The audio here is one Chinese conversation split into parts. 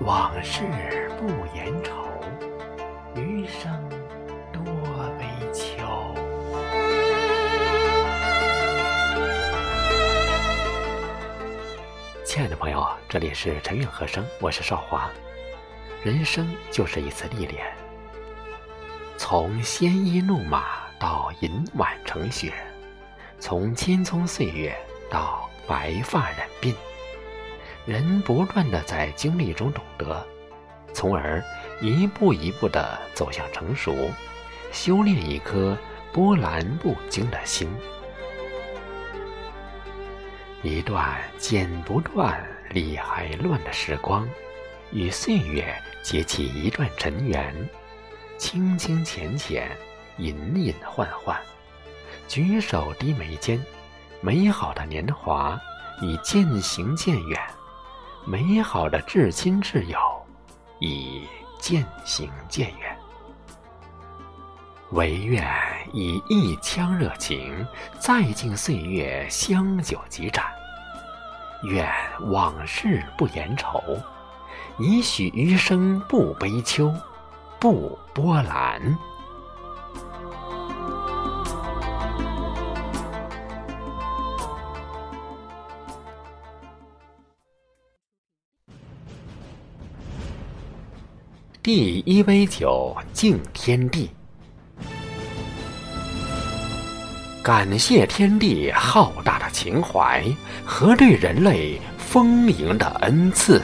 往事不言愁，余生多悲秋。亲爱的朋友，这里是陈韵和声，我是少华。人生就是一次历练，从鲜衣怒马到银碗成雪，从青葱岁月到白发染鬓。人不断的在经历中懂得，从而一步一步的走向成熟，修炼一颗波澜不惊的心。一段剪不断、理还乱的时光，与岁月结起一段尘缘，清清浅浅，隐隐幻幻，举手低眉间，美好的年华已渐行渐远。美好的至亲挚友已渐行渐远，唯愿以一腔热情，再敬岁月香酒几盏。愿往事不言愁，以许余生不悲秋，不波澜。第一杯酒敬天地，感谢天地浩大的情怀和对人类丰盈的恩赐。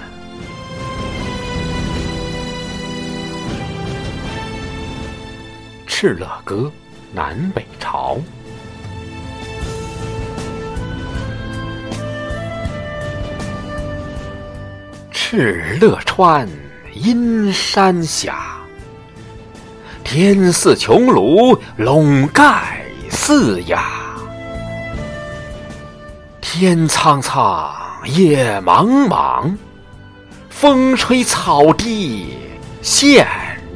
《敕勒歌》南北朝，敕勒川。阴山下，天似穹庐，笼盖四野。天苍苍，野茫茫，风吹草低见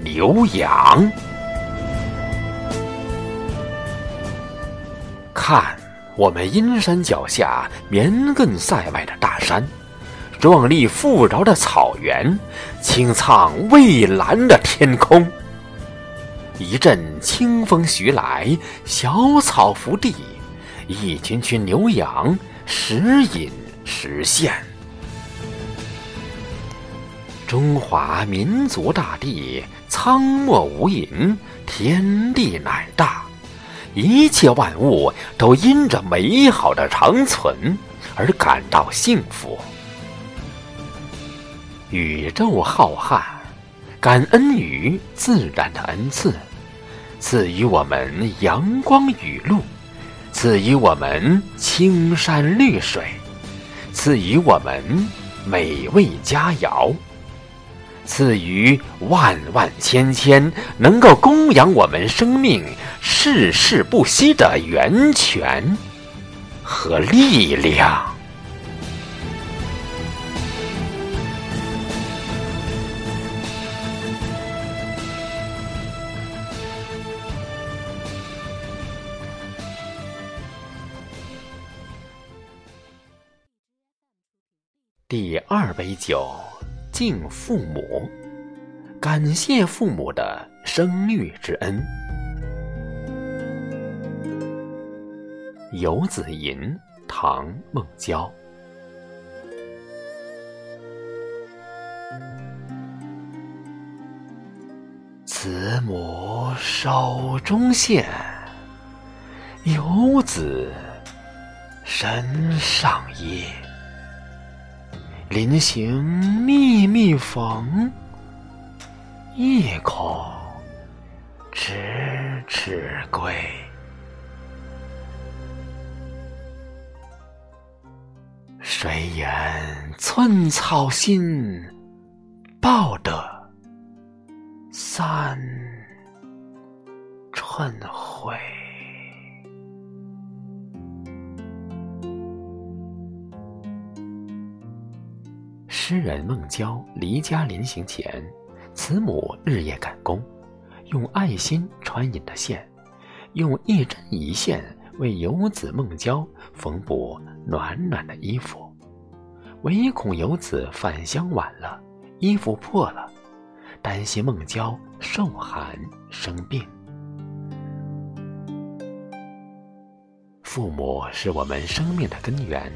牛羊。看我们阴山脚下绵亘塞外的大山。壮丽富饶的草原，青苍蔚蓝的天空。一阵清风徐来，小草伏地，一群群牛羊时隐时现。中华民族大地，苍漠无垠，天地乃大，一切万物都因着美好的长存而感到幸福。宇宙浩瀚，感恩于自然的恩赐，赐予我们阳光雨露，赐予我们青山绿水，赐予我们美味佳肴，赐予万万千千能够供养我们生命世世不息的源泉和力量。第二杯酒，敬父母，感谢父母的生育之恩。《游子吟》唐·孟郊。慈母手中线，游子身上衣。临行密密缝，意恐迟迟归。谁言寸草心，报得三春晖。诗人孟郊离家临行前，慈母日夜赶工，用爱心穿引的线，用一针一线为游子孟郊缝补暖暖的衣服，唯恐游子返乡晚了，衣服破了，担心孟郊受寒生病。父母是我们生命的根源，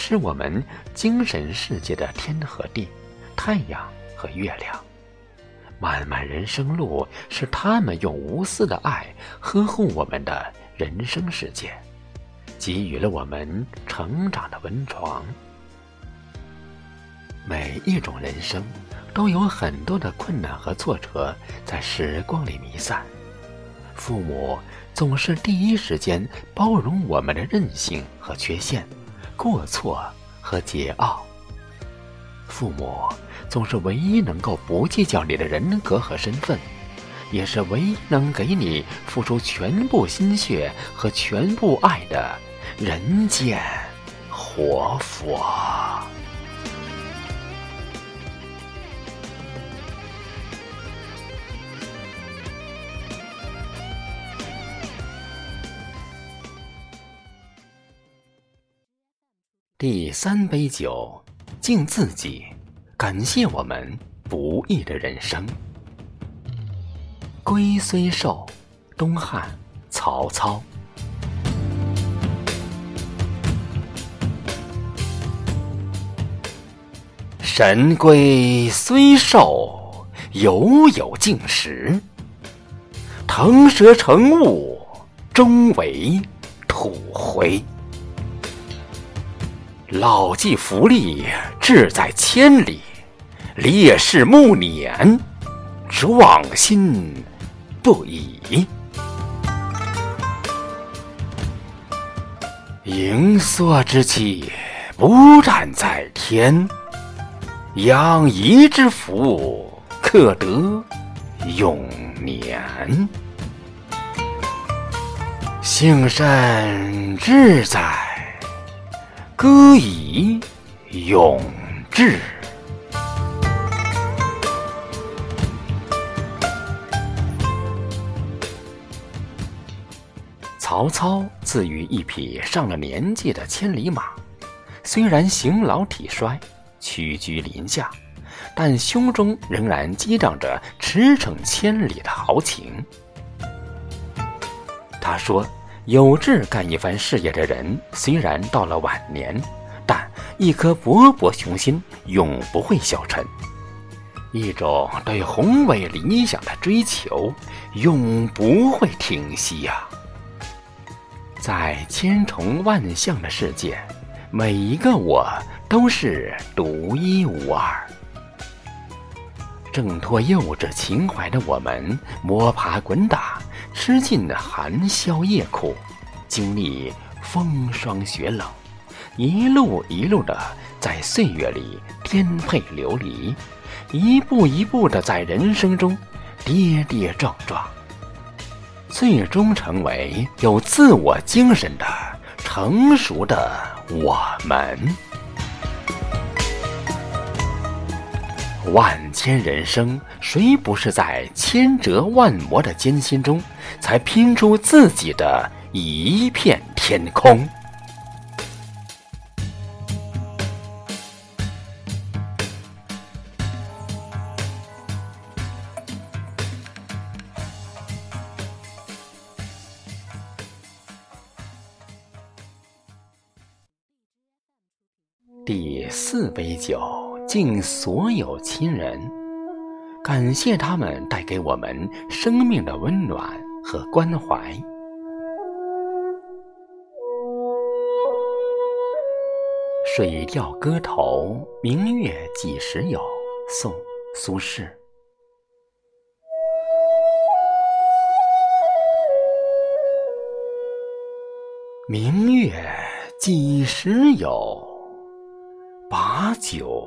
是我们精神世界的天和地、太阳和月亮。漫漫人生路是他们用无私的爱呵护我们的人生世界，给予了我们成长的温床。每一种人生都有很多的困难和挫折在时光里弥散，父母总是第一时间包容我们的任性和缺陷、过错和桀骜。父母。总是唯一能够不计较你的人格和身份，也是唯一能给你付出全部心血和全部爱的人间活佛。第三杯酒，敬自己。感谢我们不易的人生。龟虽寿，东汉曹操。神龟虽寿，犹有竟时。腾蛇乘雾，终为土灰。老骥伏枥，志在千里。烈士暮年，壮心不已。盈缩之气，不战在天。养怡之福，可得永年。幸甚至哉，歌以咏志。曹操自于一匹上了年纪的千里马，虽然形老体衰、屈居林下，但胸中仍然激荡着驰骋千里的豪情。他说：“有志干一番事业的人，虽然到了晚年，但一颗勃勃雄心永不会消沉，一种对宏伟理想的追求永不会停息呀。”在千重万象的世界，每一个我都是独一无二。挣脱幼稚情怀的我们，摸爬滚打，吃尽寒宵夜苦，经历风霜雪冷，一路一路的在岁月里颠沛流离，一步一步的在人生中跌跌撞撞。最终成为有自我精神的成熟的我们。万千人生，谁不是在千折万磨的艰辛中，才拼出自己的一片天空？第四杯酒，敬所有亲人，感谢他们带给我们生命的温暖和关怀。水调歌头，明月几时有？宋·苏轼。明月几时有？把酒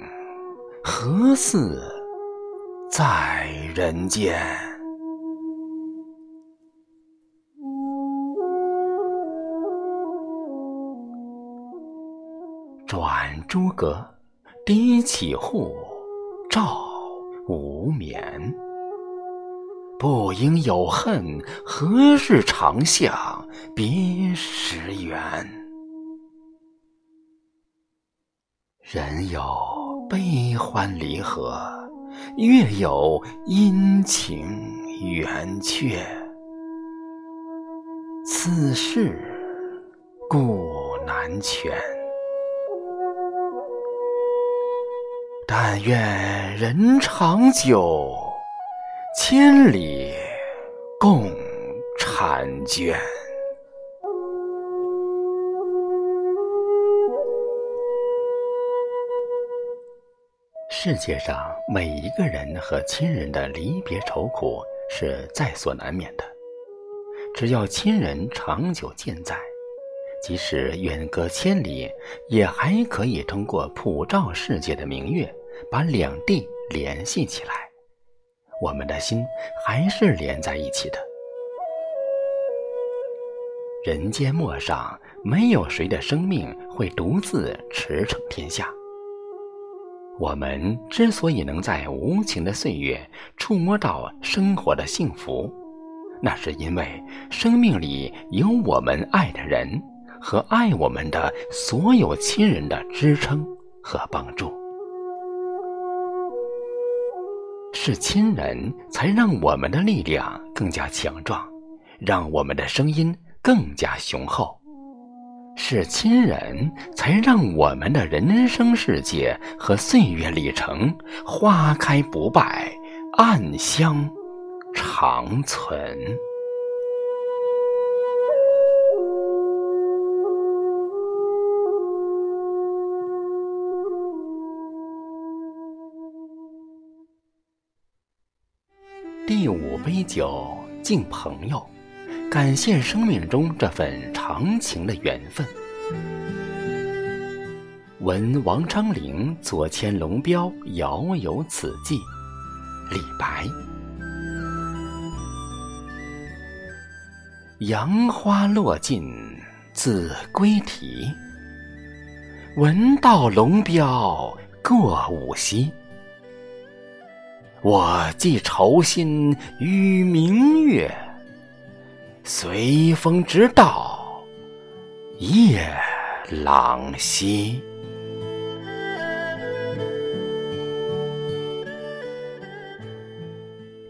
何似在人间？转朱阁，低绮户，照无眠。不应有恨，何日长向别时圆？人有悲欢离合，月有阴晴圆缺。此事古难全。但愿人长久，千里共婵娟。世界上每一个人和亲人的离别愁苦是在所难免的，只要亲人长久健在。即使远隔千里，也还可以通过普照世界的明月，把两地联系起来。我们的心还是连在一起的。人间陌上，没有谁的生命会独自驰骋天下。我们之所以能在无情的岁月触摸到生活的幸福，那是因为生命里有我们爱的人。和爱我们的所有亲人的支撑和帮助，是亲人才让我们的力量更加强壮，让我们的声音更加雄厚；是亲人才让我们的人生世界和岁月里程花开不败，暗香长存。第五杯酒敬朋友，感谢生命中这份长情的缘分。闻王昌龄左迁龙标，遥有此寄。李白。杨花落尽子规啼，闻道龙标过五溪。我寄愁心与明月，随风直到夜郎西。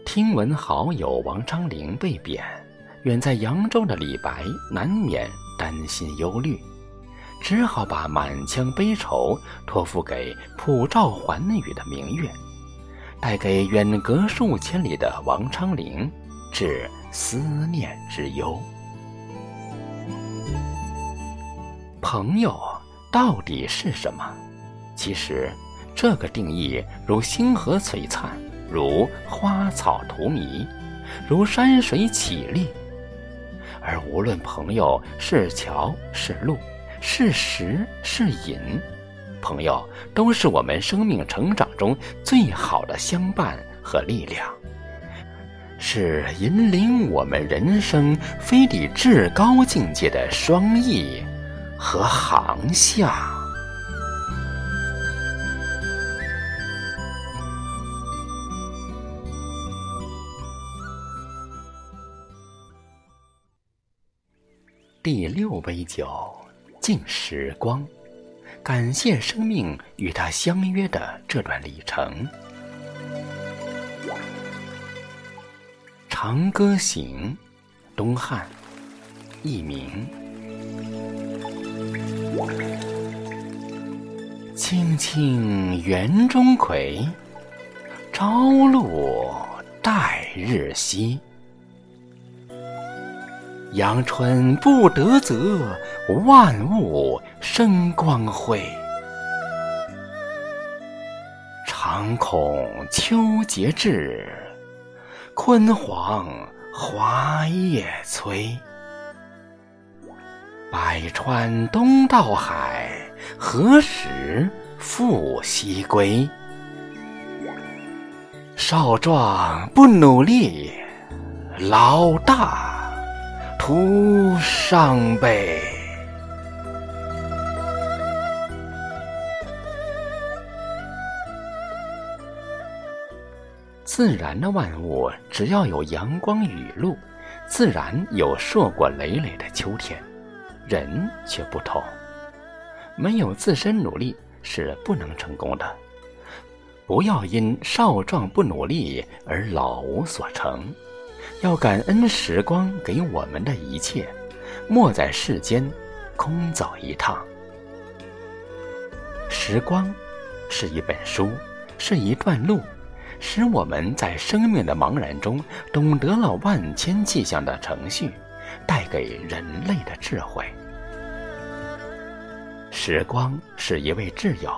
听闻好友王昌龄被贬，远在扬州的李白难免担心忧虑，只好把满腔悲愁托付给普照寰宇的明月。带给远隔数千里的王昌龄，致思念之忧。朋友到底是什么？其实，这个定义如星河璀璨，如花草荼蘼，如山水绮丽。而无论朋友是桥是路，是食是饮。朋友都是我们生命成长中最好的相伴和力量，是引领我们人生飞抵至高境界的双翼和航向。第六杯酒，敬时光。感谢生命与他相约的这段旅程。《长歌行》，东汉，佚名。青青园中葵，朝露待日晞。阳春布德泽，万物生光辉。常恐秋节至，焜黄华叶衰。百川东到海，何时复西归？少壮不努力，老大徒伤悲。自然的万物，只要有阳光雨露，自然有硕果累累的秋天。人却不同，没有自身努力是不能成功的。不要因少壮不努力而老无所成，要感恩时光给我们的一切，莫在世间空走一趟。时光是一本书，是一段路。使我们在生命的茫然中懂得了万千气象的程序，带给人类的智慧。时光是一位挚友，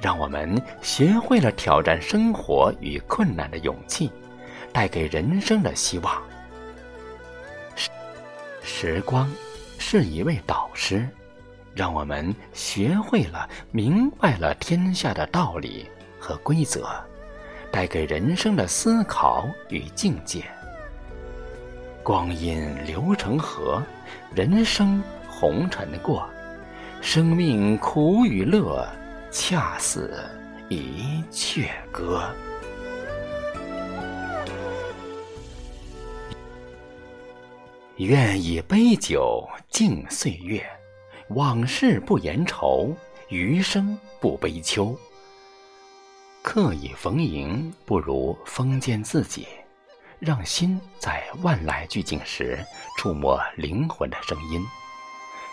让我们学会了挑战生活与困难的勇气，带给人生的希望。时时光是一位导师，让我们学会了明白了天下的道理和规则。带给人生的思考与境界。光阴流成河，人生红尘过，生命苦与乐，恰似一阙歌。愿以杯酒敬岁月，往事不言愁，余生不悲秋。刻意逢迎，不如封建自己，让心在万籁俱静时触摸灵魂的声音。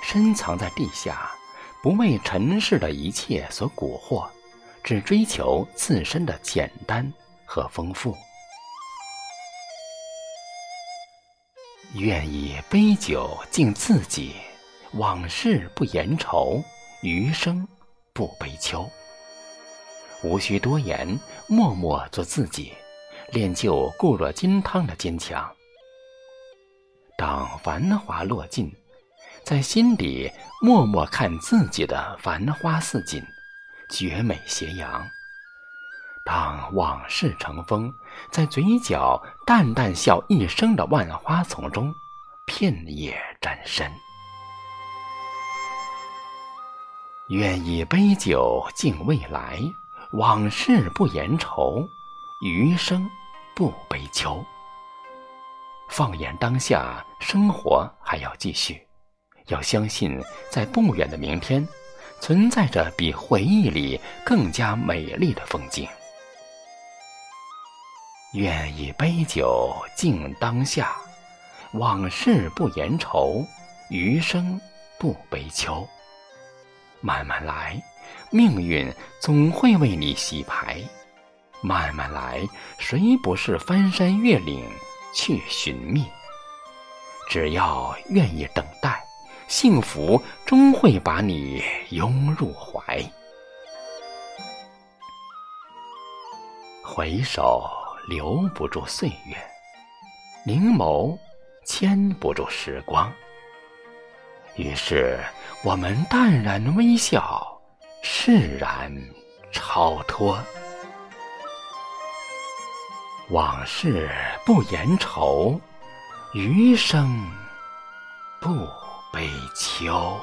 深藏在地下，不为尘世的一切所蛊惑，只追求自身的简单和丰富。愿以杯酒敬自己，往事不言愁，余生不悲秋。无需多言，默默做自己，练就固若金汤的坚强。当繁华落尽，在心底默默看自己的繁花似锦，绝美斜阳。当往事成风，在嘴角淡淡笑一生的万花丛中，片叶沾身。愿以杯酒敬未来。往事不言愁，余生不悲秋。放眼当下，生活还要继续，要相信，在不远的明天，存在着比回忆里更加美丽的风景。愿以杯酒敬当下，往事不言愁，余生不悲秋。慢慢来。命运总会为你洗牌，慢慢来，谁不是翻山越岭去寻觅？只要愿意等待，幸福终会把你拥入怀。回首留不住岁月，凝眸牵不住时光。于是，我们淡然微笑。释然超脱，往事不言愁，余生不悲秋。